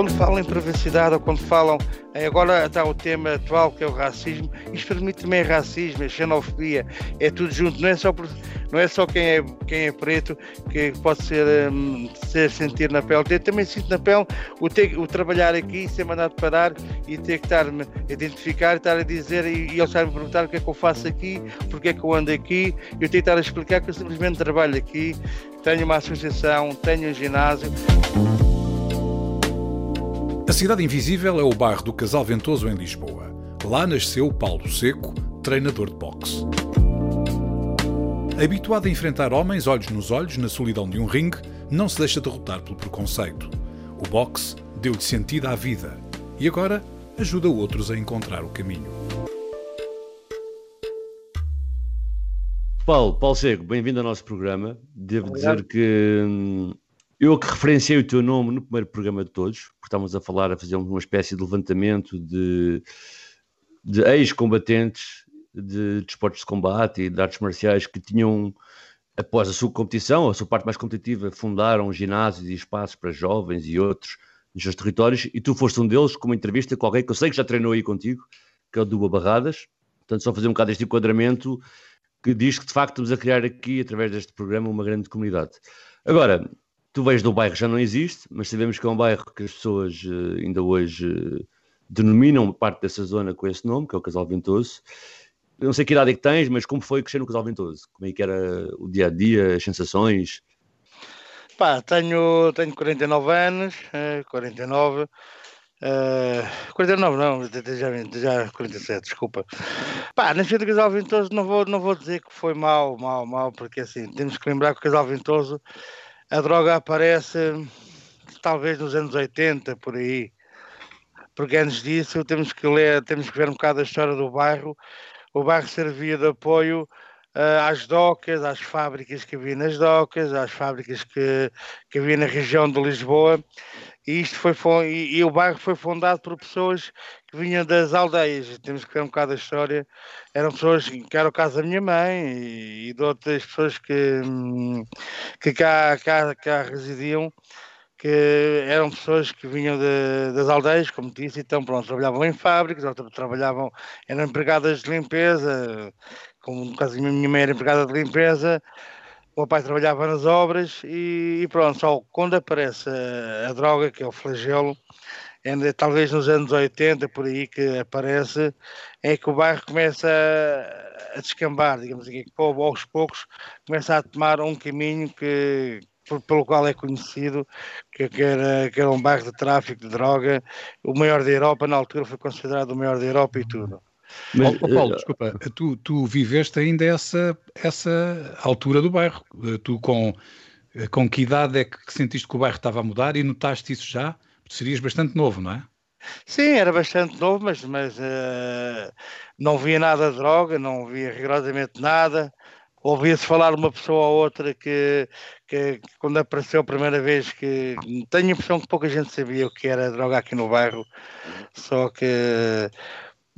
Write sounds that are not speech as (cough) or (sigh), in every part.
Quando falam em privacidade ou quando falam. Agora está o tema atual que é o racismo. Isto mim também racismo, é xenofobia, é tudo junto. Não é só, não é só quem, é, quem é preto que pode ser, um, ser sentir na pele. Eu também sinto na pele o, ter, o trabalhar aqui, ser mandado parar e ter que estar-me a identificar, estar a dizer e, e eles estarem a perguntar o que é que eu faço aqui, porque é que eu ando aqui. Eu tenho que estar a explicar que eu simplesmente trabalho aqui, tenho uma associação, tenho um ginásio. A Cidade Invisível é o bairro do Casal Ventoso em Lisboa. Lá nasceu Paulo Seco, treinador de boxe. Habituado a enfrentar homens olhos nos olhos na solidão de um ringue, não se deixa derrotar pelo preconceito. O boxe deu-lhe sentido à vida e agora ajuda outros a encontrar o caminho. Paulo, Paulo Seco, bem-vindo ao nosso programa. Devo Obrigado. dizer que hum, eu que referenciei o teu nome no primeiro programa de todos, porque estávamos a falar, a fazer uma espécie de levantamento de, de ex-combatentes de desportos de, de combate e de artes marciais que tinham, após a sua competição, a sua parte mais competitiva, fundaram ginásios e espaços para jovens e outros nos seus territórios, e tu foste um deles, com uma entrevista com alguém que eu sei que já treinou aí contigo, que é o Duba Barradas. Portanto, só fazer um bocado este enquadramento que diz que de facto estamos a criar aqui, através deste programa, uma grande comunidade. Agora, tu vês do bairro já não existe, mas sabemos que é um bairro que as pessoas uh, ainda hoje uh, denominam parte dessa zona com esse nome, que é o Casal Ventoso. Eu não sei que idade é que tens, mas como foi crescer no Casal Ventoso? Como é que era o dia a dia, as sensações? Pá, tenho, tenho 49 anos, uh, 49. Uh, 49 não, já, já 47, desculpa. Pá, nasci do Casal Ventoso não vou, não vou dizer que foi mal, mal, mal, porque assim, temos que lembrar que o Casal Ventoso a droga aparece talvez nos anos 80, por aí. Porque antes disso temos que ler, temos que ver um bocado a história do bairro. O bairro servia de apoio às docas, às fábricas que havia nas docas, às fábricas que, que havia na região de Lisboa. E, isto foi, e, e o bairro foi fundado por pessoas que vinham das aldeias. Temos que ver um bocado a história. Eram pessoas que era o caso da minha mãe e, e de outras pessoas que, que cá, cá, cá residiam que eram pessoas que vinham de, das aldeias, como disse, então pronto, trabalhavam em fábricas, outras trabalhavam, eram empregadas de limpeza, como no caso da minha mãe era empregada de limpeza, o meu pai trabalhava nas obras e, e pronto, só quando aparece a, a, droga, que é o flagelo, ainda talvez nos anos 80, por aí que aparece, é que o bairro começa a, a descambar, digamos assim, que aos poucos começa a tomar um caminho que, pelo qual é conhecido, que, que, era, que era um bairro de tráfico de droga, o maior da Europa, na altura foi considerado o maior da Europa e tudo. Mas, oh, Paulo, uh, desculpa, tu, tu viveste ainda essa, essa altura do bairro. Eh, tu com, eh, com que idade é que sentiste que o bairro estava a mudar e notaste isso já? Serias bastante novo, não é? Sim, era bastante novo, mas, mas uh, não via nada de droga, não via rigorosamente nada. Ouvia-se falar uma pessoa ou outra que, que, que, quando apareceu a primeira vez que tenho a impressão que pouca gente sabia o que era droga aqui no bairro, só que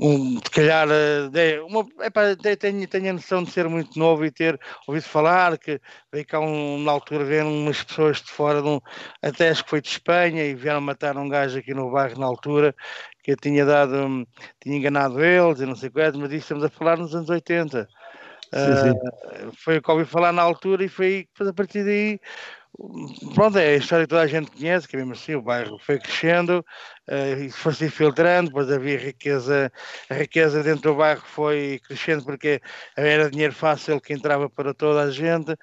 um, se calhar, eh, uma, epá, tenho, tenho a noção de ser muito novo e ter ouvido falar que veio cá um, na altura vieram umas pessoas de fora, de um, até acho que foi de Espanha, e vieram matar um gajo aqui no bairro na altura, que eu tinha dado, hum, tinha enganado eles e não sei quanto, mas isso estamos a falar nos anos 80. Sim, sim. Uh, foi o que ouvi falar na altura e foi a partir daí pronto, é a história que toda a gente conhece, que mesmo assim, o bairro foi crescendo, uh, foi se infiltrando, depois havia riqueza, a riqueza dentro do bairro foi crescendo porque era dinheiro fácil que entrava para toda a gente,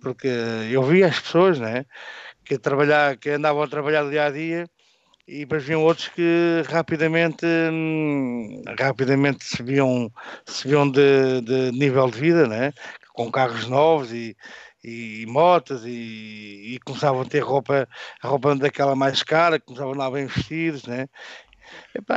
porque eu via as pessoas, né, que, trabalhar, que andavam a trabalhar dia a dia, e depois vinham outros que rapidamente hum, rapidamente subiam, subiam de, de nível de vida, né? com carros novos e, e, motas e, e, começavam a ter roupa, a roupa daquela mais cara, começavam a andar bem vestidos, né?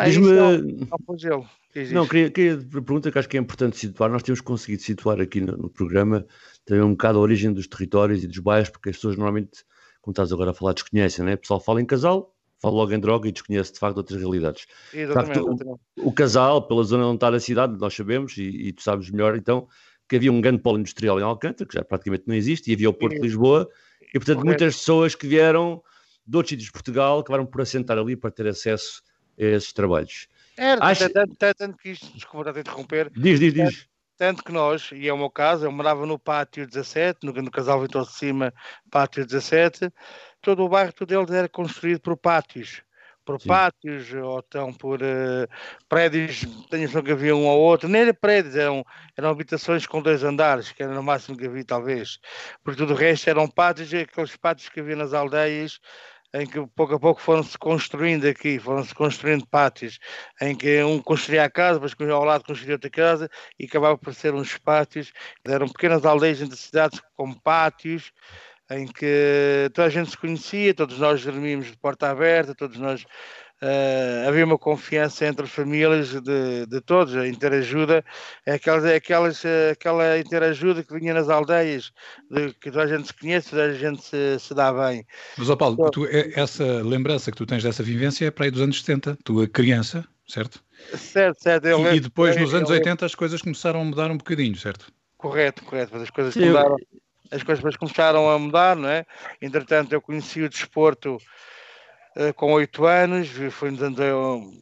Diz-me. Não, não, queria, queria pergunta que acho que é importante situar. Nós temos conseguido situar aqui no, no, programa também um bocado a origem dos territórios e dos bairros, porque as pessoas normalmente, como estás agora a falar, desconhecem, né? O pessoal fala em casal, fala logo em droga e desconhece de facto outras realidades. Exatamente, facto. O, o, casal, pela zona onde está a cidade, nós sabemos, e, e, tu sabes melhor, então, que havia um grande polo industrial em Alcântara, que já praticamente não existe, e havia o Porto de Lisboa, e portanto Correto. muitas pessoas que vieram de outros sítios de Portugal acabaram por assentar ali para ter acesso a esses trabalhos. Era, Acho... tanto, tanto que isto, desculpa de interromper. Diz, diz, diz. Tanto que nós, e é o meu caso, eu morava no pátio 17, no, no casal Vitor de Cima, pátio 17, todo o bairro, todo ele era construído por pátios por Sim. pátios ou então por uh, prédios, tenho só que havia um ou outro, nem era prédios, eram, eram habitações com dois andares, que era no máximo que havia talvez, porque tudo o resto eram pátios, aqueles pátios que havia nas aldeias, em que pouco a pouco foram-se construindo aqui, foram-se construindo pátios, em que um construía a casa, depois ao lado construía outra casa e acabava por ser uns pátios. Eram pequenas aldeias entre cidades com pátios, em que toda a gente se conhecia, todos nós dormíamos de porta aberta, todos nós Uh, havia uma confiança entre as famílias de, de todos, a interajuda, aquelas, aquelas, aquela interajuda que vinha nas aldeias, de, que toda a gente se conhece, toda a gente se, se dá bem. Mas, oh Paulo, tu, é, essa lembrança que tu tens dessa vivência é para aí dos anos 70, tua criança, certo? Certo, certo. Eu, e, depois, eu, nos anos eu, 80, as coisas começaram a mudar um bocadinho, certo? Correto, correto, mas as coisas mudaram. As coisas começaram a mudar, não é? Entretanto, eu conheci o desporto eh, com 8 anos, foi,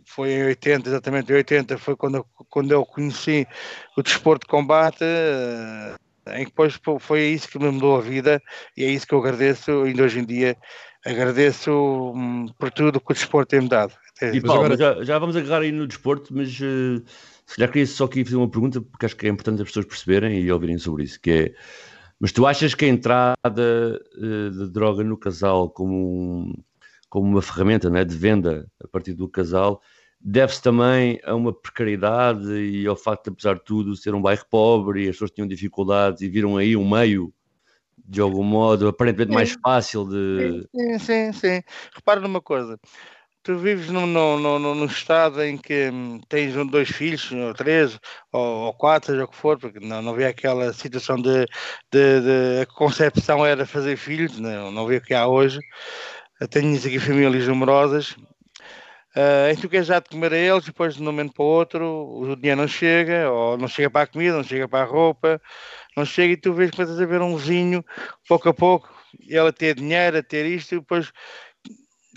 foi em 80, exatamente em 80, foi quando eu, quando eu conheci o desporto de combate, uh, em que depois foi isso que me mudou a vida e é isso que eu agradeço, ainda hoje em dia agradeço um, por tudo que o desporto tem-me dado. E Paulo, agora... já, já, vamos agarrar aí no desporto, mas uh, se calhar queria só aqui fazer uma pergunta, porque acho que é importante as pessoas perceberem e ouvirem sobre isso, que é, mas tu achas que a entrada uh, de droga no casal como um como uma ferramenta é, de venda a partir do casal, deve-se também a uma precariedade e ao facto de, apesar de tudo, ser um bairro pobre e as pessoas tinham dificuldades e viram aí um meio, de algum modo, aparentemente sim. mais fácil de. Sim, sim, sim. Repara numa coisa. Tu vives num, num, num, num estado em que hum, tens dois filhos, ou três, ou, ou, quatro, seja o que for, porque não, não havia aquela situação de, de, de a concepção era fazer filhos, não, não o que há hoje. Tenho aqui famílias numerosas, uh, em que tu queres já de comer a eles, depois de um momento para o outro, o dinheiro não chega, ou não chega para a comida, não chega para a roupa, não chega e tu vês que começas a ver um vizinho, pouco a pouco, ela ter dinheiro, a ter isto, e depois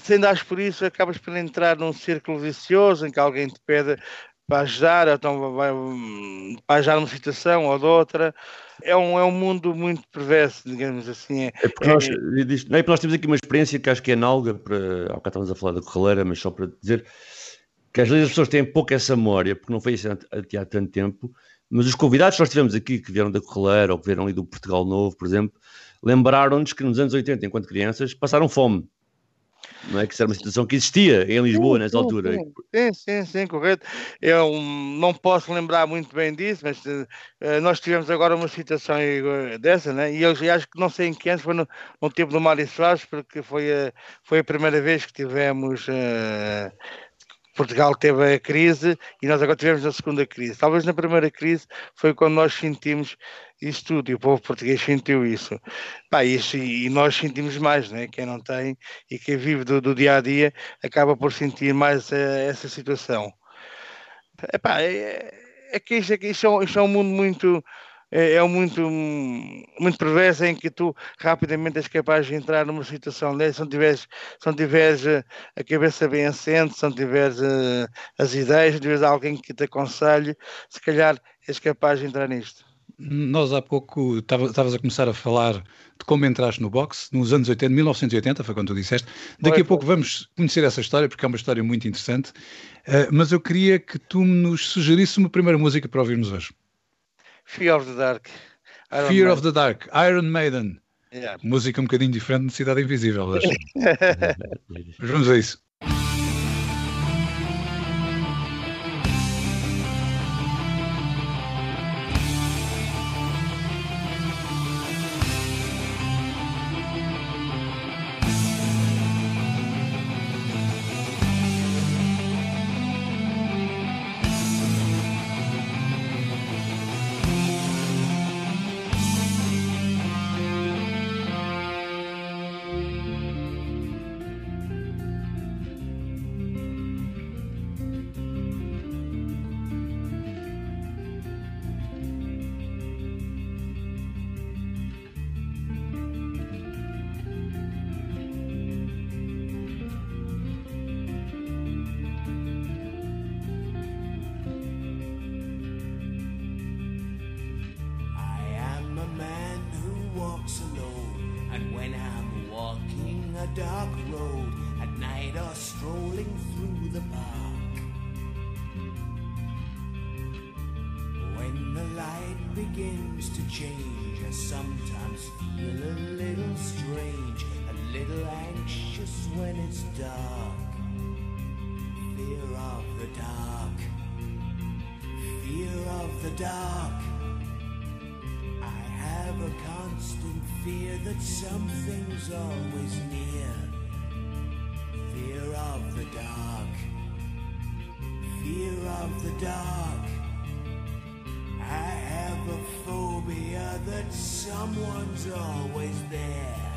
se andares por isso, acabas por entrar num círculo vicioso em que alguém te pede para ajudar, então vai, para ajudar numa situação ou de outra. É um, é um mundo muito perverso, digamos assim. É, é porque, nós, é, não é porque nós temos aqui uma experiência que acho que é análoga, para, ao que estávamos a falar da correleira, mas só para dizer que às vezes as pessoas têm pouco essa memória, porque não foi isso aqui há tanto tempo, mas os convidados que nós tivemos aqui, que vieram da correleira ou que vieram ali do Portugal Novo, por exemplo, lembraram-nos que nos anos 80, enquanto crianças, passaram fome não é? Que isso era uma situação que existia em Lisboa sim, nessa sim, altura. Sim, sim, sim, correto. Eu não posso lembrar muito bem disso, mas uh, nós tivemos agora uma situação dessa, né? E eu acho que não sei em que anos, foi no, no tempo do Mário Soares, porque foi a, foi a primeira vez que tivemos. Uh, Portugal teve a crise e nós agora tivemos a segunda crise. Talvez na primeira crise foi quando nós sentimos isso tudo, e o povo português sentiu isso. Pá, isso e nós sentimos mais, né? quem não tem e quem vive do, do dia a dia acaba por sentir mais uh, essa situação. Epá, é, é que isto, é, isto, é, isto é um mundo muito é, é muito, muito perverso em que tu rapidamente és capaz de entrar numa situação dessa, se não tiveres, se não tiveres eh, a cabeça bem assente, se não tiveres uh, as ideias, se não tiveres alguém que te aconselhe, se calhar és capaz de entrar nisto. Nós há pouco estavas a começar a falar de como entraste no boxe nos anos 80, 1980, foi quando tu disseste. Daqui a pouco vamos conhecer essa história, porque é uma história muito interessante. Uh, mas eu queria que tu nos sugerisse uma primeira música para ouvirmos hoje. Fear of the Dark. Iron Fear Maiden. of the Dark, Iron Maiden. Yeah. Música um bocadinho diferente de Cidade Invisível. (laughs) Vamos a isso. always near. Fear of the dark. Fear of the dark. I have a phobia that someone's always there.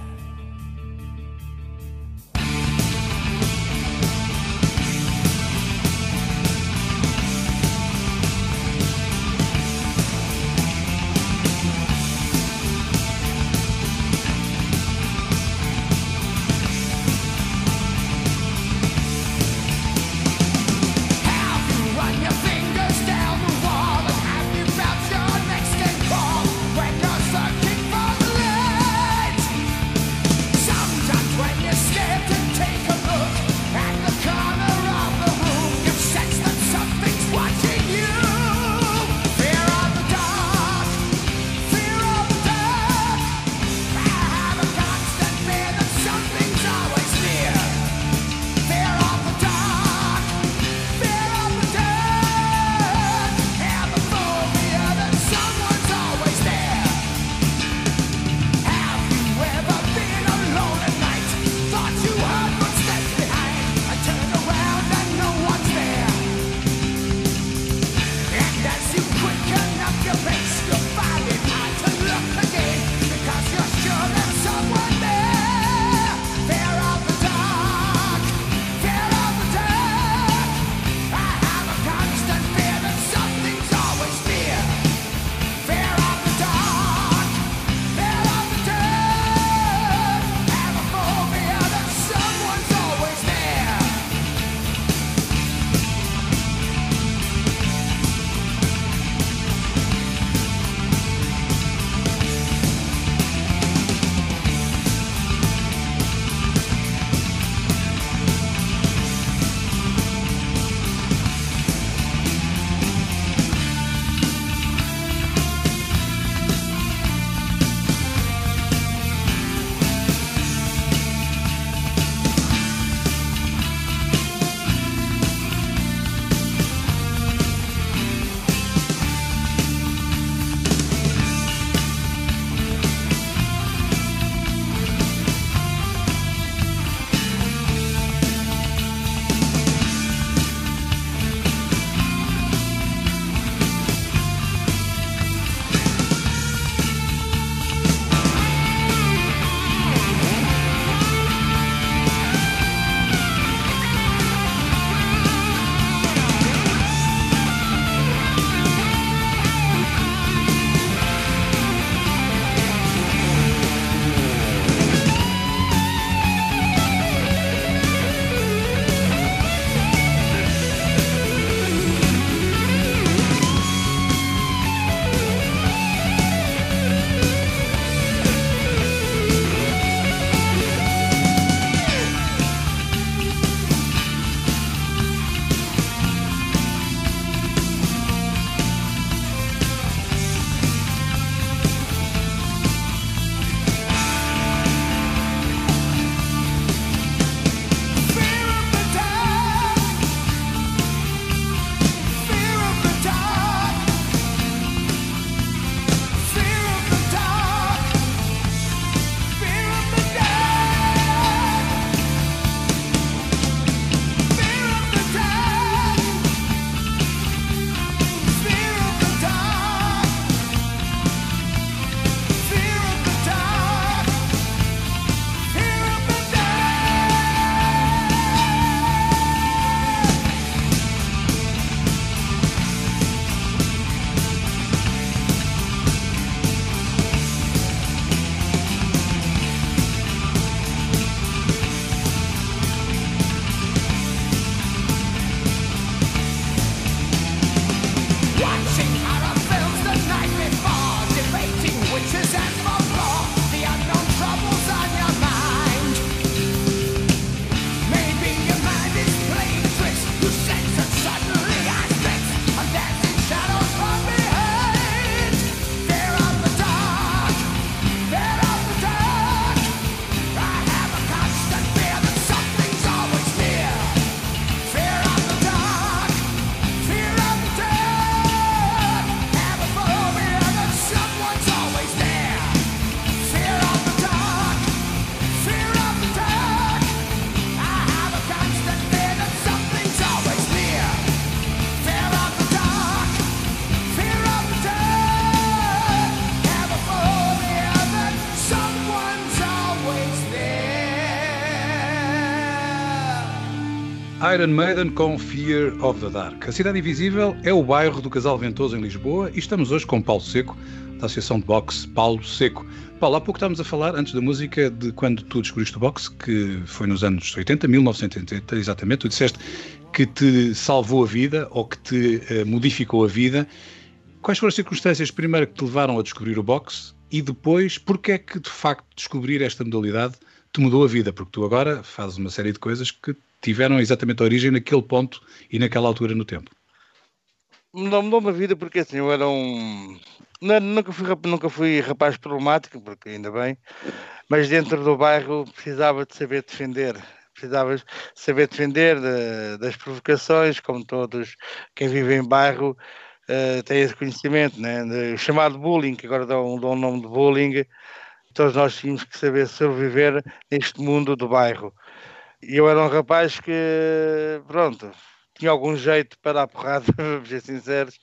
Iron Maiden com Fear of the Dark. A Cidade Invisível é o bairro do Casal Ventoso em Lisboa e estamos hoje com Paulo Seco, da Associação de Boxe Paulo Seco. Paulo, há pouco estávamos a falar, antes da música, de quando tu descobriste o boxe, que foi nos anos 80, 1980, exatamente. Tu disseste que te salvou a vida ou que te uh, modificou a vida. Quais foram as circunstâncias, primeiro, que te levaram a descobrir o boxe e depois, porque é que, de facto, descobrir esta modalidade te mudou a vida? Porque tu agora fazes uma série de coisas que tiveram exatamente a origem naquele ponto e naquela altura no tempo? Mudou-me mudou a vida porque assim, eu era um. Nunca fui, nunca fui rapaz problemático, porque ainda bem, mas dentro do bairro precisava de saber defender. Precisava de saber defender de, das provocações, como todos quem vive em bairro uh, tem esse conhecimento, né? De, chamado bullying, que agora dão, dão o nome de bullying. Todos nós tínhamos que saber sobreviver neste mundo do bairro. E eu era um rapaz que, pronto, tinha algum jeito para a porrada, (laughs) vamos ser sinceros,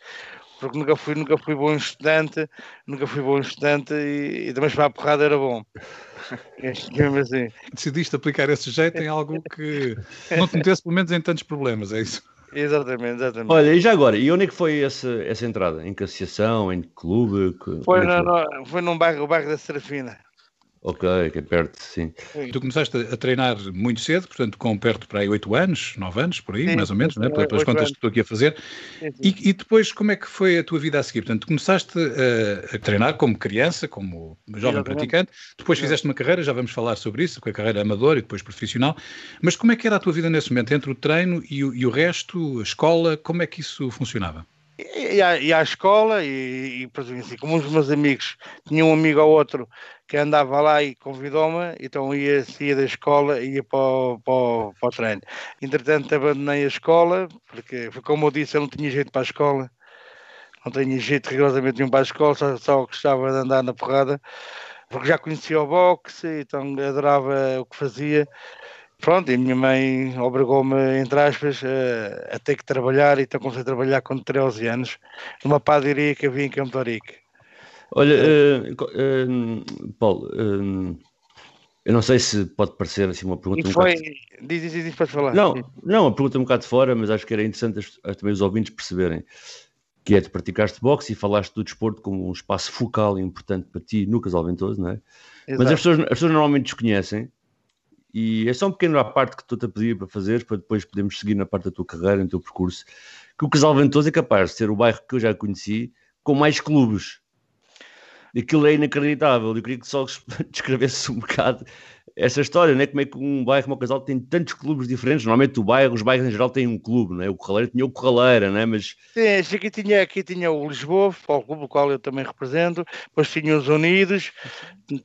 porque nunca fui, nunca fui bom estudante, nunca fui bom estudante e, e também para a porrada era bom. (laughs) assim. Decidiste aplicar esse jeito em algo que não te metesse pelo menos em tantos problemas, é isso? Exatamente, exatamente. Olha, e já agora, e onde é que foi essa, essa entrada? Em que associação, em clube? Que, foi, é no, foi? foi num bairro, o bairro da Serafina. Ok, que é perto, sim. sim. Tu começaste a treinar muito cedo, portanto, com perto para aí 8 anos, 9 anos, por aí, sim, mais ou menos, sim, né? pelas contas anos. que estou aqui a fazer. E, e, depois, como é que foi a tua vida a seguir? Portanto, começaste a, a treinar como criança, como jovem praticante, depois fizeste uma carreira, já vamos falar sobre isso, com a carreira amadora e depois profissional, mas como é que era a tua vida nesse momento, entre o treino e o, e o resto, a escola, como é que isso funcionava? E à, e à escola, e, e por exemplo, assim, como os meus amigos, tinha um amigo ou outro que andava lá e convidou-me, então ia, saía da escola e ia para o, para, para o treino. Entretanto, abandonei a escola, porque, como eu disse, eu não tinha jeito para a escola, não tinha jeito rigorosamente nenhum para a escola, só, só gostava de andar na porrada, porque já conhecia o boxe, então adorava o que fazia Pronto, e a minha mãe obrigou-me, entre aspas, a, a, ter que trabalhar, então comecei a trabalhar com 13 anos, numa padaria que havia em Campo Rico. Olha, uh, uh, Paulo, uh, eu não sei se pode parecer assim uma pergunta e foi... um bocado... Diz, diz, diz, podes falar. Não, não, uma pergunta um bocado de fora, mas acho que era interessante as, também os ouvintes perceberem que é, tu praticaste boxe e falaste do desporto como um espaço focal e importante para ti no Casal Ventoso, não é? Exato. Mas as pessoas, as pessoas normalmente desconhecem e é só um pequeno à parte que estou-te a pedir para fazer, para depois podermos seguir na parte da tua carreira, no teu percurso, que o Casal Ventoso é capaz de ser o bairro que eu já conheci com mais clubes. Aquilo é inacreditável. Eu queria que só (laughs) descrevesse um bocado essa história, né? como é que um bairro como o Casal tem tantos clubes diferentes. Normalmente o bairro, os bairros em geral têm um clube, né? o Corraleiro tinha o Corraleira, né? mas... Sim, aqui tinha, aqui tinha o Lisboa, o clube o qual eu também represento, depois tinha os Unidos,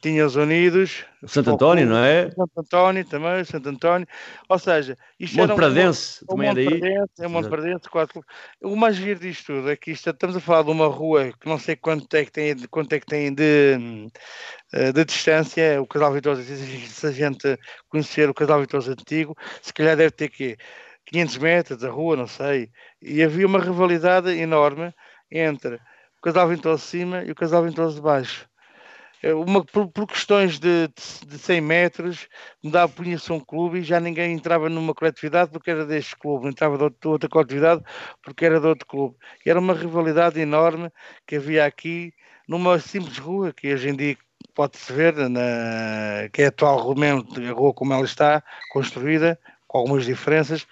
tinha os Unidos... Santo António, não é? Santo António também, Santo António, ou seja... Isto Monte Pradense, um, também é daí? Pradense, é Monte Pradense, quatro... O mais giro disto tudo é que isto, estamos a falar de uma rua que não sei quanto é que tem, quanto é que tem de eh, de distância, o casal Vitoso, se a gente conhecer o casal Vitoso antigo, se calhar deve ter que 500 metros da rua, não sei, e havia uma rivalidade enorme entre o casal Ventoso de cima e o casal Ventoso de baixo. Eh, uma, por, por questões de, de 100 metros, mudava, punha-se um clube e já ninguém entrava numa coletividade porque era deste clube, entrava de, de outra coletividade porque era de outro clube. E era uma rivalidade enorme que havia aqui numa simples rua, que hoje em dia pode-se ver na, que é a atual a rua como ela está construída, com algumas diferenças,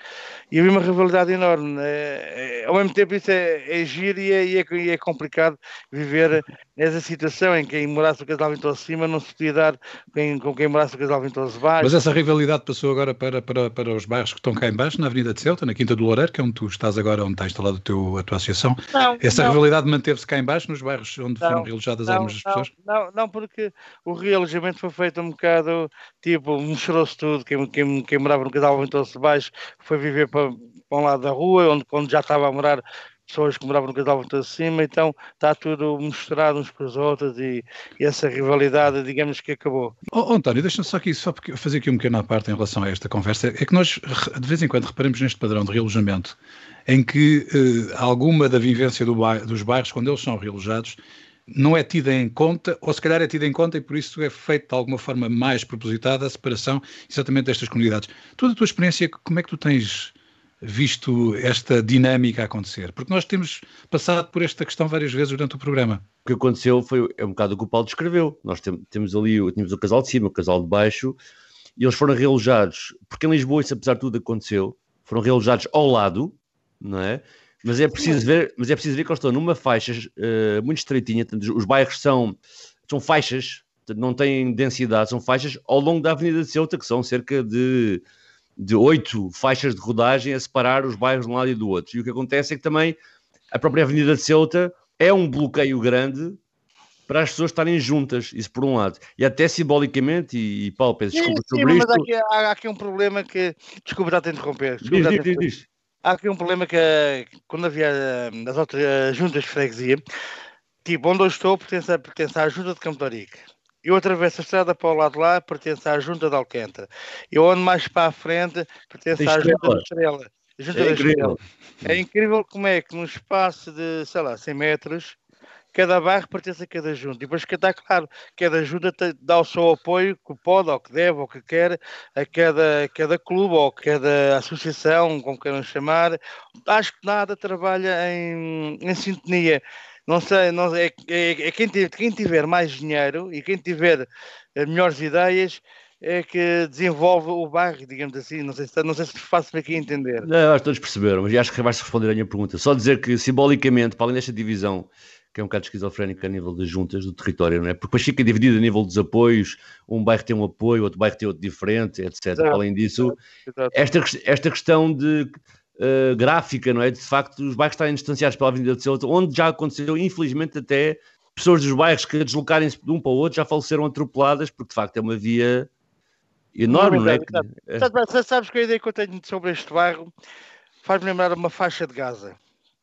e havia uma rivalidade enorme. É, é, ao mesmo tempo, isso é, é giro e é, e é, e é complicado viver nessa situação em que quem morasse o casal Ventoso acima não se podia dar com, com quem morasse o casal Ventoso baixo. Mas essa rivalidade passou agora para, para, para os bairros que estão cá embaixo, na Avenida de Ceuta, na Quinta do Loureiro, que é onde tu estás agora, onde está instalada a, tua associação. Não, essa não. rivalidade manteve-se cá embaixo, nos bairros onde não, foram realojadas não, algumas pessoas? Não, não, porque o realojamento foi feito um bocado, tipo, misturou-se tudo, quem, quem, quem morava no casal Ventoso baixo foi viver para para um lado da rua, onde, onde já estava a morar pessoas que moravam no casal de cima, então está tudo misturado uns com os outros e, e essa rivalidade, digamos que acabou. Oh, oh António, deixa-me só aqui só fazer aqui um pequeno à parte em relação a esta conversa, é que nós de vez em quando reparamos neste padrão de realojamento em que eh, alguma da vivência do bairro, dos bairros, quando eles são realojados, não é tida em conta, ou se calhar é tida em conta e por isso é feita de alguma forma mais propositada a separação exatamente destas comunidades. Toda a tua experiência, como é que tu tens visto esta dinâmica acontecer? Porque nós temos passado por esta questão várias vezes durante o programa. O que aconteceu foi é um bocado o que o Paulo descreveu. Nós tem, temos ali tínhamos o casal de cima, o casal de baixo, e eles foram realojados, porque em Lisboa isso apesar de tudo aconteceu, foram realojados ao lado, não é? Mas é preciso ver, mas é preciso ver que eles estão numa faixa uh, muito estreitinha, os bairros são, são faixas, não têm densidade, são faixas ao longo da Avenida de Ceuta, que são cerca de, de oito faixas de rodagem a separar os bairros de um lado e do outro. E o que acontece é que também a própria Avenida de Ceuta é um bloqueio grande para as pessoas estarem juntas, isso por um lado. E até simbolicamente, e, e Paulo, peço desculpa sobre mas isto. Aqui, há, aqui um problema que. Desculpa, já te interromper. Diz, diz, diz, diz. Há aqui um problema que quando havia eh, as outras as juntas de freguesia, tipo, onde eu estou pertence, pertence à junta de Campo de Eu atravesso a estrada para o lado de lá, pertence à junta de Alcântara. Eu ando mais para a frente, pertence à junta da Estrela. Junta É da incrível. Estrela. É incrível como é que num espaço de, sei lá, 100 metros, cada bairro pertence a cada junta. E depois que está claro, cada junta dá o seu apoio que pode, ou que deve, ou que quer, a cada, cada clube, ou cada associação, como queiram chamar. Acho que nada trabalha em, em sintonia. Não sei, não, é, é, é quem, tiver, quem tiver mais dinheiro e quem tiver eh, melhores ideias é que desenvolve o bairro, digamos assim. Não sei se, não sei se faço-me aqui entender. Não, acho que todos perceberam, mas acho que vais responder à minha pergunta. Só dizer que, simbolicamente, para além desta divisão, que é um bocado esquizofrénica a nível das juntas do território, não é? Porque depois fica dividido a nível dos apoios, um bairro tem um apoio, outro bairro tem outro diferente, etc. Exato. Além disso, Exato. esta, esta questão de eh, gráfica, não é? De facto, os bairros estarem distanciados pela Avenida de Ceuta, onde já aconteceu, infelizmente, até pessoas dos bairros que deslocarem-se de um para o outro já faleceram atropeladas, porque de facto é uma via enorme, não é? Exato, Que- Sabes, sabes- sabes que a ideia que eu tenho sobre este bairro faz-me lembrar uma faixa de Gaza.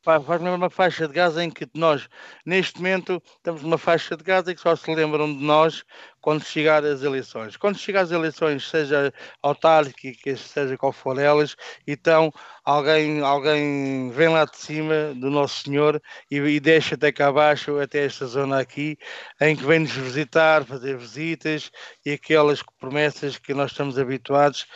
Fa- Faz-me lembrar uma faixa de Gaza em que nós, neste momento, estamos numa faixa de Gaza que só se lembram de nós quando chegar as eleições. Quando chegar as eleições, seja autárquicas, seja qual for elas, então alguém, alguém vem lá de cima do Nosso Senhor e, e deixa até cá abaixo, até esta zona aqui, em que vem-nos visitar, fazer visitas e aquelas promessas que nós estamos habituados,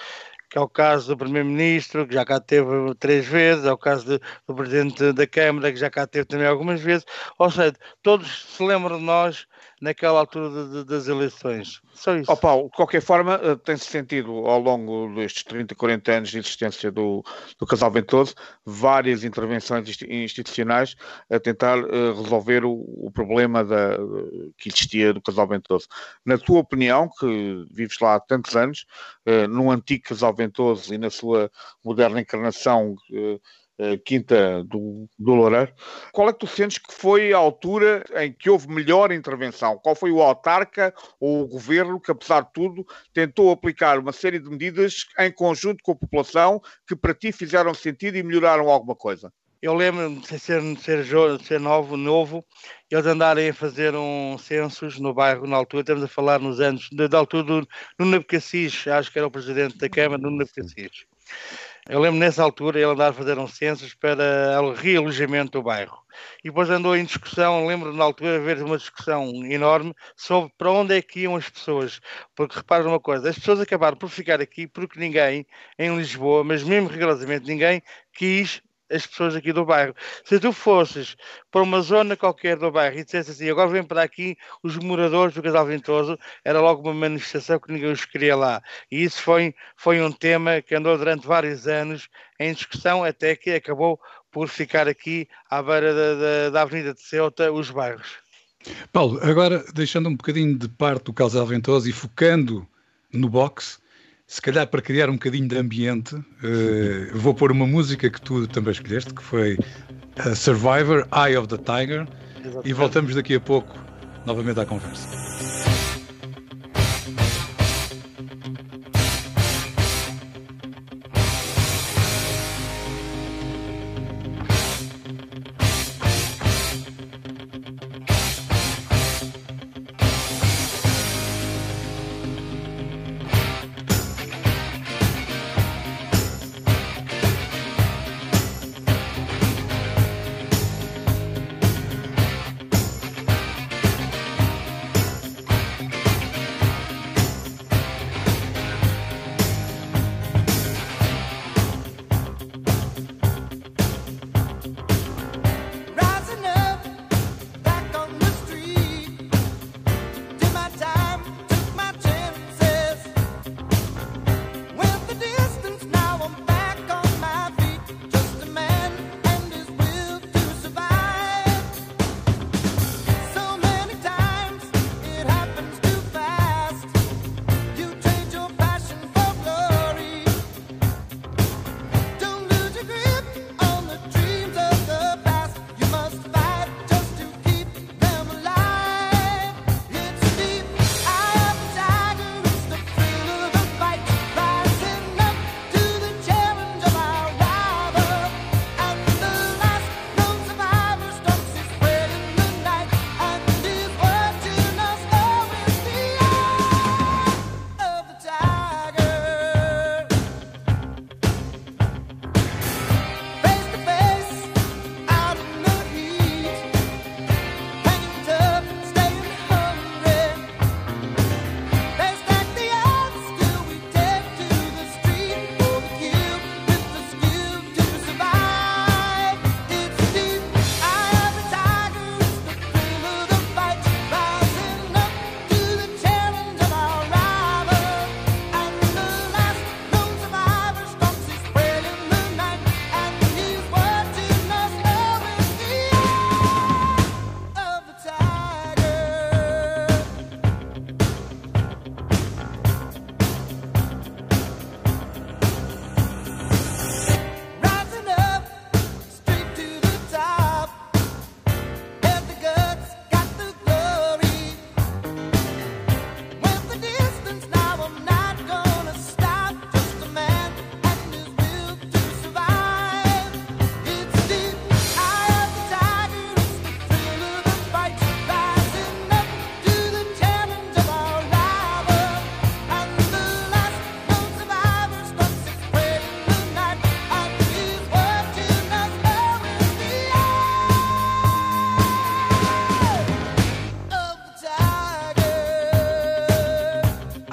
que é o caso do Primeiro-Ministro, que já cá teve três vezes, é o caso de- do Presidente da Câmara, que já cá teve também algumas vezes, ou seja, todos se lembram de nós naquela altura de- de- das eleições. Só isso. Ó Paulo, de qualquer forma, eh, tem-se sentido ao longo destes 30, 40 anos de existência do, do Casal Ventoso várias intervenções insti- institucionais a tentar eh, resolver o, o problema da, que existia do Casal Ventoso. Na tua opinião, que vives lá há tantos anos, eh, num antigo Casal Ventoso e na sua moderna encarnação eh, Quinta do, do Loureiro, qual é que tu sentes que foi a altura em que houve melhor intervenção? Qual foi o autarca ou o governo que, apesar de tudo, tentou aplicar uma série de medidas em conjunto com a população que para ti fizeram sentido e melhoraram alguma coisa? Eu lembro-me de ser, ser, ser novo, novo, eles andarem a fazer um censos no bairro na altura, estamos a falar nos anos, da, da altura do Nuno Abcacis, acho que era o presidente da Câmara, Nuno Abcacis. Eu lembro nessa altura ele andar a fazer um censos para o realojamento do bairro. E depois andou em discussão, lembro na altura haver uma discussão enorme sobre para onde é que iam as pessoas. Porque repara uma coisa, as pessoas acabaram por ficar aqui porque ninguém em Lisboa, mas mesmo rigorosamente ninguém, quis as pessoas aqui do bairro. Se tu fosses para uma zona qualquer do bairro e dissesse assim, agora vem para aqui os moradores do Casal Ventoso, era logo uma manifestação que ninguém os queria lá. E isso foi, foi um tema que andou durante vários anos em discussão, até que acabou por ficar aqui à beira da, da, da Avenida de Ceuta, os bairros. Paulo, agora deixando um bocadinho de parte o Casal Ventoso e focando no boxe, se calhar para criar um bocadinho de ambiente, eh, vou pôr uma música que tu também escolheste, que foi a Survivor, Eye of the Tiger, e voltamos daqui a pouco novamente à conversa.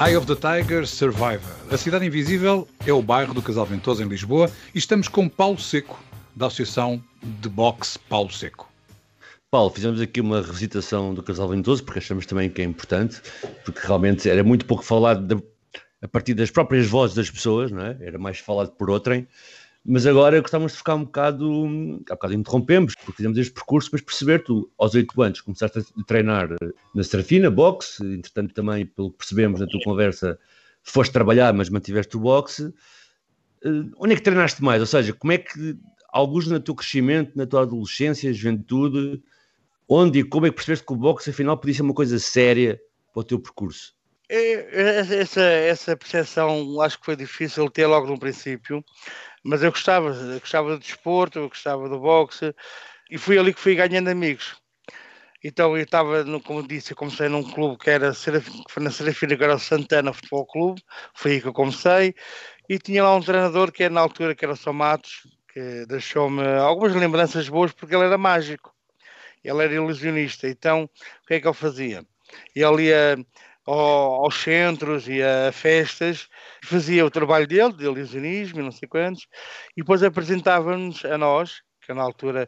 Eye of the Tiger Survivor. A Cidade Invisível é o bairro do Casal Ventoso, em Lisboa, e estamos com Paulo Seco, da Associação de Boxe Paulo Seco. Paulo, fizemos aqui uma revisitação do Casal Ventoso, porque achamos também que é importante, porque realmente era muito pouco falado de, a partir das próprias vozes das pessoas, não é? era mais falado por outrem. Mas agora gostávamos de ficar um bocado, há bocado interrompemos, porque fizemos este percurso, mas perceber, tu aos 8 anos começaste a treinar na Serafina, boxe, entretanto também, pelo que percebemos na tua conversa, foste trabalhar, mas mantiveste o boxe. Eh, onde é que treinaste mais? Ou seja, como é que, alguns no teu crescimento, na tua adolescência, juventude, onde e como é que percebeste que o boxe afinal podia ser uma coisa séria para o teu percurso? É, é, essa, essa percepção acho que foi difícil ter logo no princípio, mas eu gostava, eu gostava do desporto, eu gostava do boxe e fui ali que fui ganhando amigos. Então eu estava, como disse, eu comecei num clube que era na Serafina, que era o Santana Futebol Clube, foi aí que eu comecei, e tinha lá um treinador que era na altura que era São Matos, que deixou-me algumas lembranças boas porque ele era mágico, ele era ilusionista, então o que é que ele fazia? Ele ia aos centros e a festas, fazia o trabalho dele, de ilusionismo e não sei quantos, e depois apresentava-nos a nós, que na altura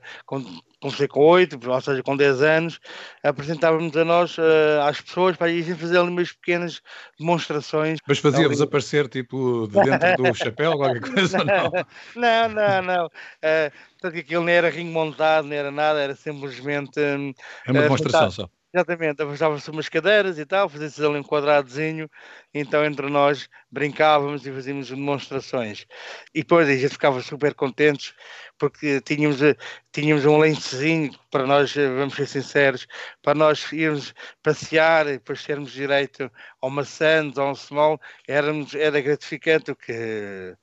comecei com 8, ou seja, com 10 anos, apresentávamos a nós, uh, às pessoas, para gente fazer ali umas pequenas demonstrações. Mas fazia-vos ali... aparecer, tipo, de dentro do (laughs) chapéu, qualquer coisa, não? Não, não, não. Uh, portanto, aquilo nem era ringue montado, nem era nada, era simplesmente... É uma demonstração só. Exatamente, avançava-se umas cadeiras e tal, fazia-se ali um quadradozinho, então entre nós brincávamos e fazíamos demonstrações. E depois a gente ficava super contentes porque tínhamos, tínhamos um lencezinho para nós, vamos ser sinceros, para nós irmos passear e depois termos direito ao maçãs, a um small, éramos, era gratificante, o que,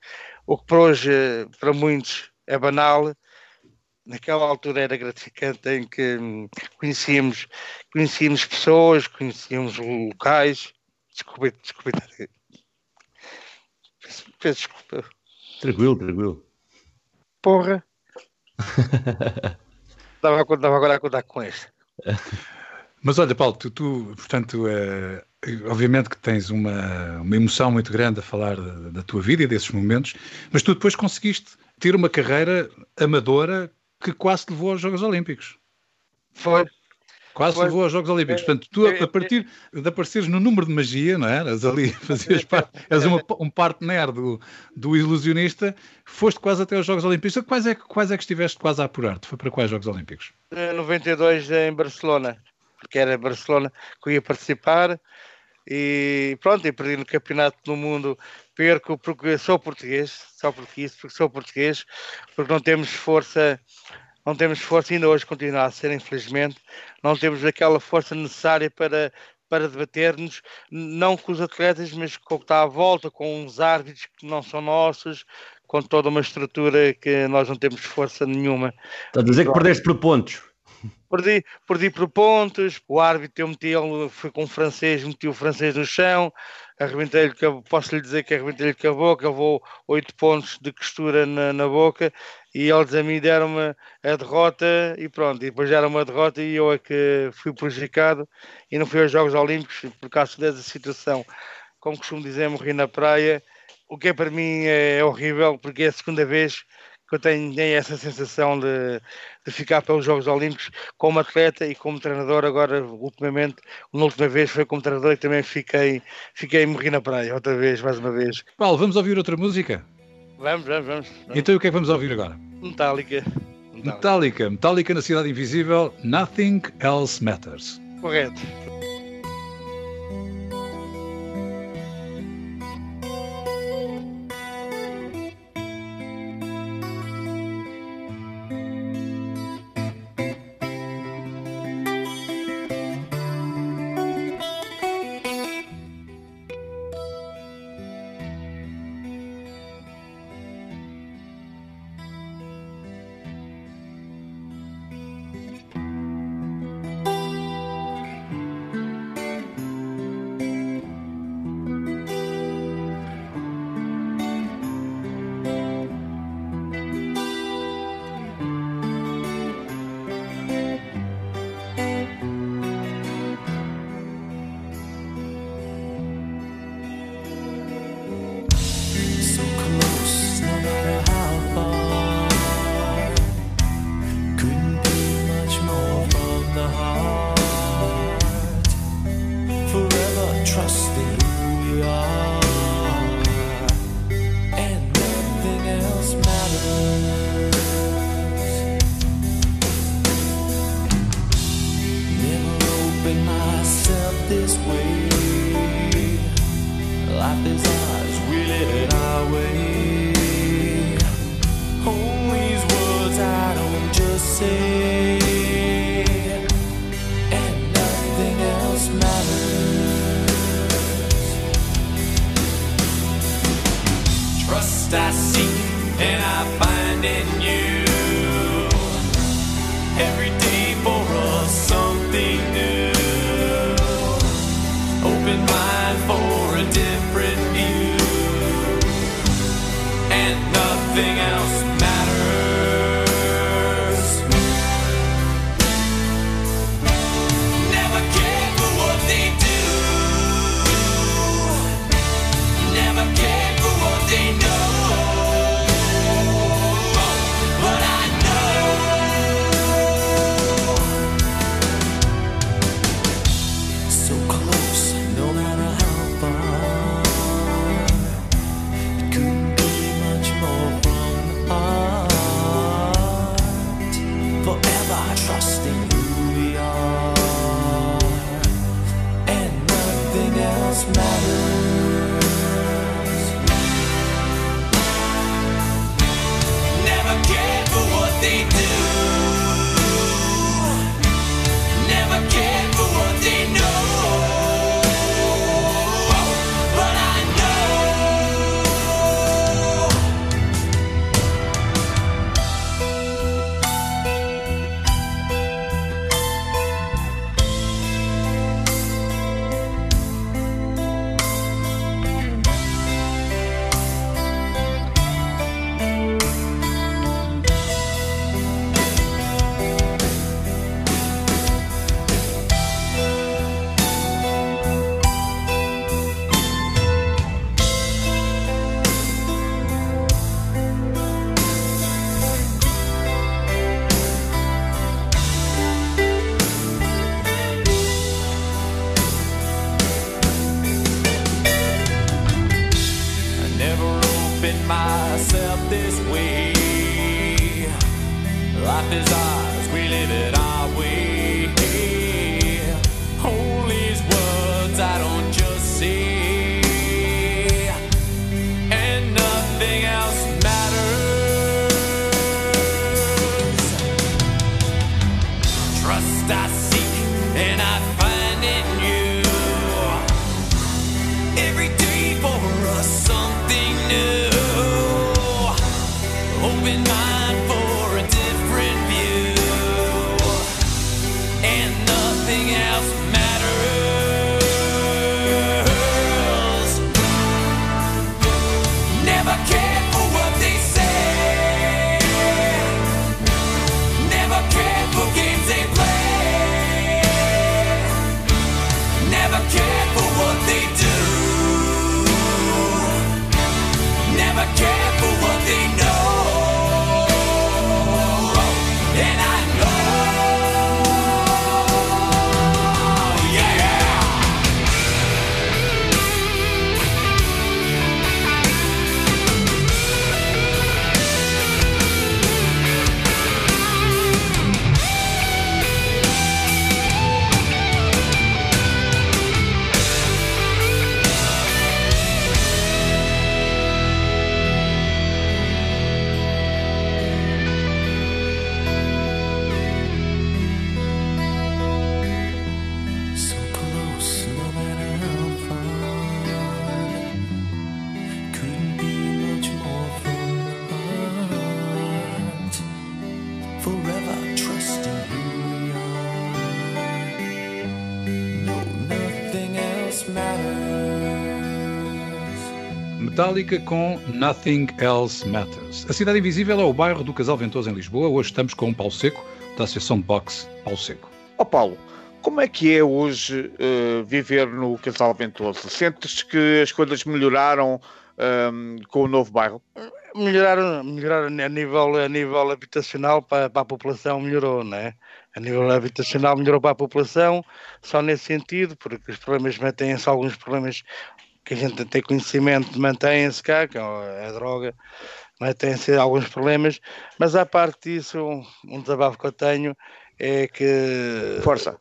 o que para hoje, para muitos, é banal, naquela altura era gratificante em que hum, conhecíamos, conhecíamos pessoas, conhecíamos locais. Desculpe, desculpe. Peço, peço desculpa. Tranquilo, tranquilo. Porra. (laughs) estava, estava agora a contar com este. Mas olha, Paulo, tu, tu portanto, é, obviamente que tens uma, uma emoção muito grande a falar da, da, tua vida e desses momentos, mas tu depois conseguiste ter uma carreira amadora que quase te levou aos Jogos Olímpicos. Foi. Quase Foi. levou aos Jogos Olímpicos. Portanto, tu, a partir de apareceres no número de magia, não é? Eras ali, fazias parte, és uma, um partner do, do ilusionista, foste quase até aos Jogos Olímpicos. Quais é, quais é que estiveste quase a apurar-te? Foi para quais Jogos Olímpicos? 92 em Barcelona, porque era Barcelona que eu ia participar e pronto, e perdi no campeonato do mundo, perco porque sou português, só porque isso, porque sou português, porque não temos força, não temos força, ainda hoje continua a ser, infelizmente, não temos aquela força necessária para, para debater-nos, não com os atletas, mas com o que está à volta, com uns árbitros que não são nossos, com toda uma estrutura que nós não temos força nenhuma. Está a dizer que perdeste por pontos. Perdi, perdi por pontos, o árbitro eu meti foi com o francês, meti o francês no chão, arrebentei-lhe, posso lhe dizer que arrebentei-lhe com a boca, levou oito pontos de costura na, na boca e eles a mim deram-me a derrota e pronto, e depois deram uma derrota e eu é que fui prejudicado e não fui aos Jogos Olímpicos por causa dessa situação. Como costumo dizer, morri na praia, o que é para mim é horrível porque é a segunda vez que eu tenho, tenho essa sensação de, de, ficar pelos Jogos Olímpicos como atleta e como treinador. Agora, ultimamente, na última vez foi como treinador e também fiquei, fiquei morri na praia, outra vez, mais uma vez. Paulo, vamos ouvir outra música? Vamos, vamos, vamos. Então o que é que vamos ouvir agora? Metallica. Metallica, Metallica na Cidade Invisível, Nothing Else Matters. Correto. nothing else matters. Never care for what they do. trust I seek, and I Metallica com Nothing Else Matters. A Cidade Invisível é o bairro do Casal Ventoso em Lisboa. Hoje estamos com o Paulo Seco, da Associação de Boxe Paulo Seco. Ó oh Paulo, como é que é hoje uh, viver no Casal Ventoso? Sentes que as coisas melhoraram um, com o novo bairro? Melhorar, melhorar a nível, a nível habitacional para, para a população, melhorou, não é? A nível habitacional melhorou para a população, só nesse sentido, porque os problemas mantêm-se, alguns problemas que a gente tem conhecimento mantêm-se cá, que é a droga, mantêm-se alguns problemas, mas à parte disso, um, um desabafo que eu tenho é que. Força!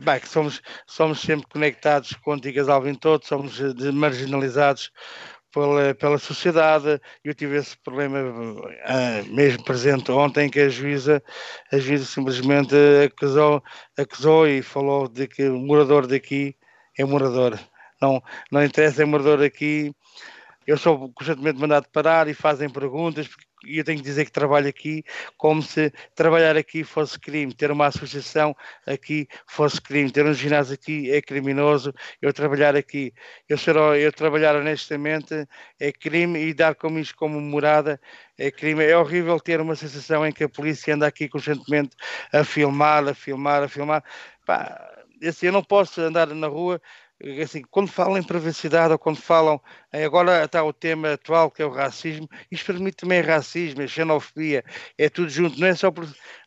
Bem, que somos, somos sempre conectados com o Antigo Alvin todos, somos marginalizados pela, pela sociedade. Eu tive esse problema uh, mesmo presente ontem, que a juíza, a juíza simplesmente acusou, acusou e falou de que o morador daqui é morador. Não, não interessa, é morador aqui. Eu sou constantemente mandado parar e fazem perguntas, porque e eu tenho que dizer que trabalho aqui como se trabalhar aqui fosse crime, ter uma associação aqui fosse crime, ter um ginásio aqui é criminoso, eu trabalhar aqui, eu, ser, eu trabalhar honestamente é crime e dar como isto como morada é crime. É horrível ter uma sensação em que a polícia anda aqui constantemente a filmar, a filmar, a filmar. Pá, assim, eu não posso andar na rua assim, quando falam em privacidade ou quando falam, agora está o tema atual que é o racismo, isto permite também racismo, xenofobia, é tudo junto, não é só,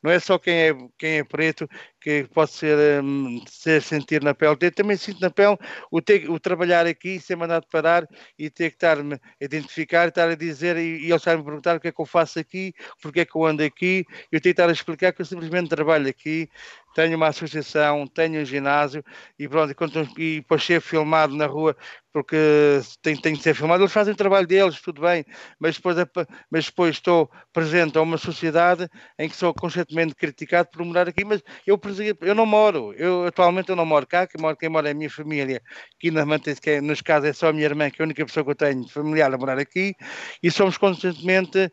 não é só quem, é, quem é preto que pode ser, um, ser sentir na pele, eu também sinto na pele o, ter, o trabalhar aqui, ser mandado parar e ter que estar-me a identificar, estar a dizer e, e eles a perguntar o que é que eu faço aqui, porque é que eu ando aqui, eu tenho que estar a explicar que eu simplesmente trabalho aqui, tenho uma associação, tenho um ginásio e pronto, e, e depois ser filmado na rua porque tem, tem de ser filmado, eles fazem o trabalho deles, tudo bem, mas depois, é mas depois estou presente a uma sociedade em que sou constantemente criticado por morar aqui, mas eu, eu não moro, eu atualmente eu não moro cá, quem mora, quem mora é a minha família, que mantém-se, que é, nos casos é só a minha irmã, que é a única pessoa que eu tenho familiar a morar aqui, e somos constantemente,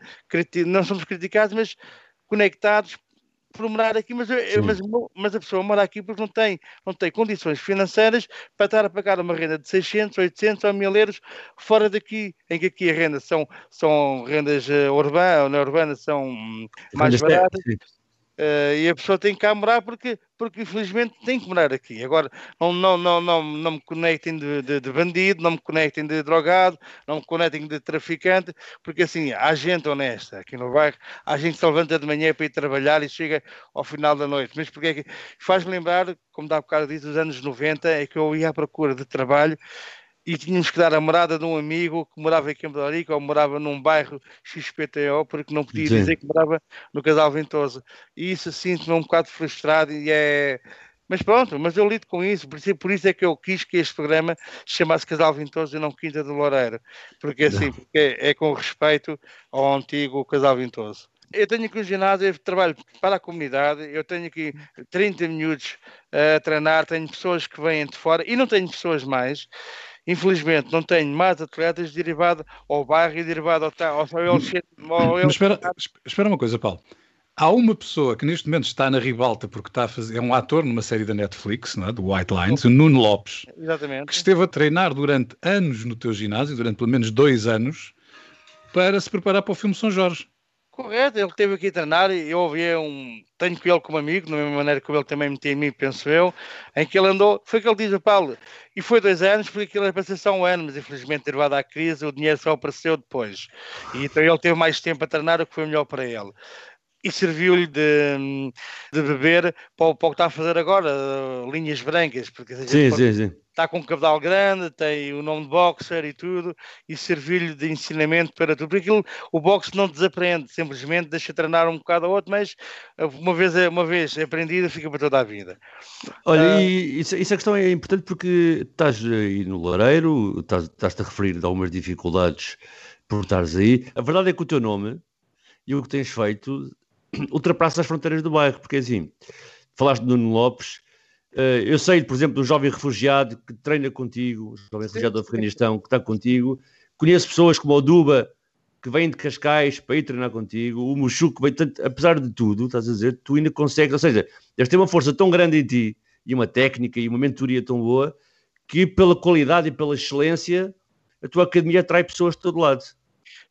não somos criticados, mas conectados por morar aqui, mas, eu, mas, mas, a pessoa mora aqui porque não tem, não tem condições financeiras para estar a pagar uma renda de 600, 800 ou 1000 euros fora daqui, em que aqui a renda são, são rendas uh, urbanas, na urbana são mais baratas. Uh, e a pessoa tem que morar porque, porque infelizmente tem que morar aqui. Agora, não, não, não, não, não me conectem de, de, de, bandido, não me conectem de drogado, não me conectem de traficante, porque assim, há gente honesta aqui no bairro, há gente que se levanta de manhã para ir trabalhar e chega ao final da noite. Mas porque é que faz-me lembrar, como dá bocado disse, dos anos 90, é que eu ia à procura de trabalho e tínhamos que dar a morada de um amigo que morava em Campo de ou morava num bairro XPTO, porque não podia Sim. dizer que morava no Casal Ventoso. E isso sinto-me um bocado frustrado e é. Mas pronto, mas eu lido com isso, por isso, é que eu quis que este programa se chamasse Casal Ventoso e não Quinta do Loureiro, porque assim, porque é, é com respeito ao antigo Casal Ventoso eu tenho aqui um ginásio, eu trabalho para a comunidade, eu tenho aqui 30 minutos a treinar, tenho pessoas que vêm de fora e não tenho pessoas mais. Infelizmente, não tenho mais atletas derivado ao bairro e derivado ao, ao, ao, ao Mas espera, espera uma coisa, Paulo. Há uma pessoa que neste momento está na ribalta porque está a fazer, é um ator numa série da Netflix, não é? do White Lines, o Nuno Lopes, Exatamente. que esteve a treinar durante anos no teu ginásio, durante pelo menos dois anos, para se preparar para o filme São Jorge. Correto, ele esteve aqui a treinar e eu ouvi um. Tenho com ele como amigo, da mesma maneira que ele também me em mim, penso eu, em que ele andou. Foi que ele diz a Paulo, e foi dois anos, porque aquilo era para ser só um ano, mas infelizmente, derivado à crise, o dinheiro só apareceu depois. E então ele teve mais tempo a treinar, o que foi melhor para ele e serviu-lhe de, de beber para o, para o que está a fazer agora, linhas brancas, porque sim, sim, sim. está com um cabedal grande, tem o nome de boxer e tudo, e serviu-lhe de ensinamento para tudo. Porque aquilo, o boxe não desaprende, simplesmente deixa treinar um bocado ao outro, mas uma vez, uma vez aprendido fica para toda a vida. Olha, uh, e isso, isso a questão é importante porque estás aí no lareiro, estás, estás-te a referir a algumas dificuldades por estares aí. A verdade é que o teu nome e o que tens feito (clears throat) ultrapassa as fronteiras do bairro, porque assim, falaste de Nuno Lopes, uh, eu sei, por exemplo, do jovem refugiado que treina contigo, o jovem refugiado do Afeganistão que está contigo, conheço pessoas como o Duba, que vêm de Cascais para ir treinar contigo, o Muxu que vem, tanto, apesar de tudo, estás a dizer, tu ainda consegues, ou seja, deves ter uma força tão grande em ti, e uma técnica e uma mentoria tão boa, que pela qualidade e pela excelência, a tua academia atrai pessoas de todo lado.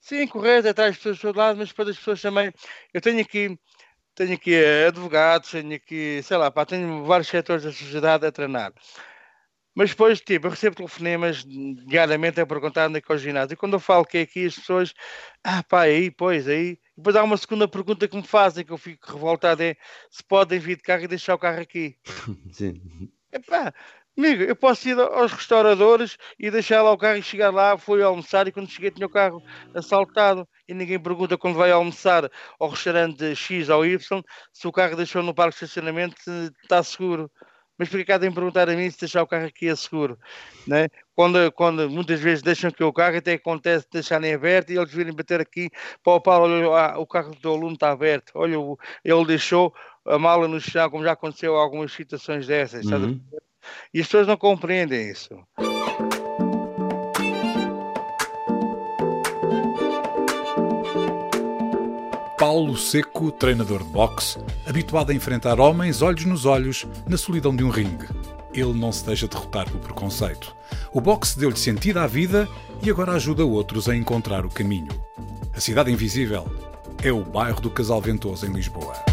Sim, correto, atrás das pessoas do todo lado, mas para as pessoas também. Eu tenho aqui, tenho aqui eh, advogados, tenho aqui, sei lá, pá, tenho vários setores da sociedade a treinar. Mas depois, tipo, eu recebo telefonemas diariamente a perguntar onde é que é o ginásio. E quando eu falo que é aqui, as pessoas, ah pá, aí, pois, aí. Depois há uma segunda pergunta que me fazem, que eu fico revoltado, é se podem vir de carro e deixar o carro aqui. (laughs) Sim. Epá, amigo, eu posso ir aos restauradores e deixar lá o carro e chegar lá, fui almoçar e quando cheguei tinha o carro assaltado e ninguém pergunta quando vai almoçar ao restaurante X ou Y se o carro deixou no parque de estacionamento está seguro. Mas porque cá tem de perguntar a mim se deixar o carro aqui é seguro, né? Quando, quando muitas vezes deixam aqui o carro, até acontece de deixarem aberto e eles virem bater aqui para o Paulo, olha, ah, o carro do aluno está aberto, olha, ele deixou a mala no chão, como já aconteceu algumas situações dessas, Uhum. perceber? E as pessoas não compreendem isso. Paulo Seco, treinador de boxe, habituado a enfrentar homens olhos nos olhos na solidão de um ringue. Ele não se deixa derrotar pelo preconceito. O boxe deu-lhe sentido à vida e agora ajuda outros a encontrar o caminho. A Cidade Invisível é o bairro do Casal Ventoso em Lisboa.